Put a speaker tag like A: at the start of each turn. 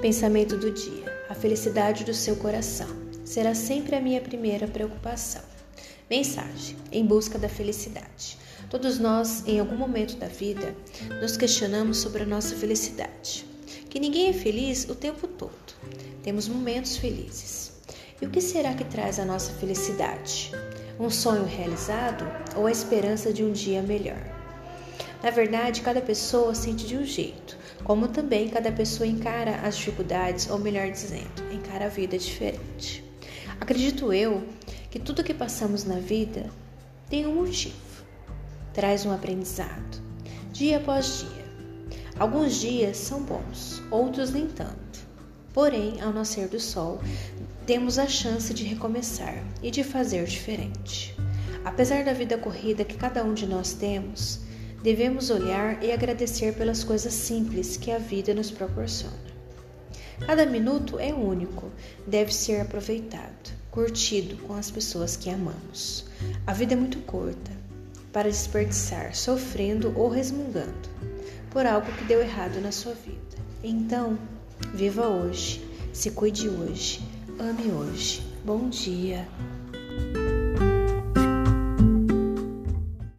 A: Pensamento do dia: a felicidade do seu coração será sempre a minha primeira preocupação. Mensagem: em busca da felicidade. Todos nós, em algum momento da vida, nos questionamos sobre a nossa felicidade. Que ninguém é feliz o tempo todo. Temos momentos felizes. E o que será que traz a nossa felicidade? Um sonho realizado ou a esperança de um dia melhor? Na verdade, cada pessoa sente de um jeito, como também cada pessoa encara as dificuldades, ou melhor dizendo, encara a vida diferente. Acredito eu que tudo que passamos na vida tem um motivo, traz um aprendizado, dia após dia. Alguns dias são bons, outros nem tanto. Porém, ao nascer do sol, temos a chance de recomeçar e de fazer diferente. Apesar da vida corrida que cada um de nós temos, devemos olhar e agradecer pelas coisas simples que a vida nos proporciona. Cada minuto é único, deve ser aproveitado, curtido com as pessoas que amamos. A vida é muito curta para desperdiçar sofrendo ou resmungando por algo que deu errado na sua vida. Então, viva hoje, se cuide hoje, ame hoje. Bom dia.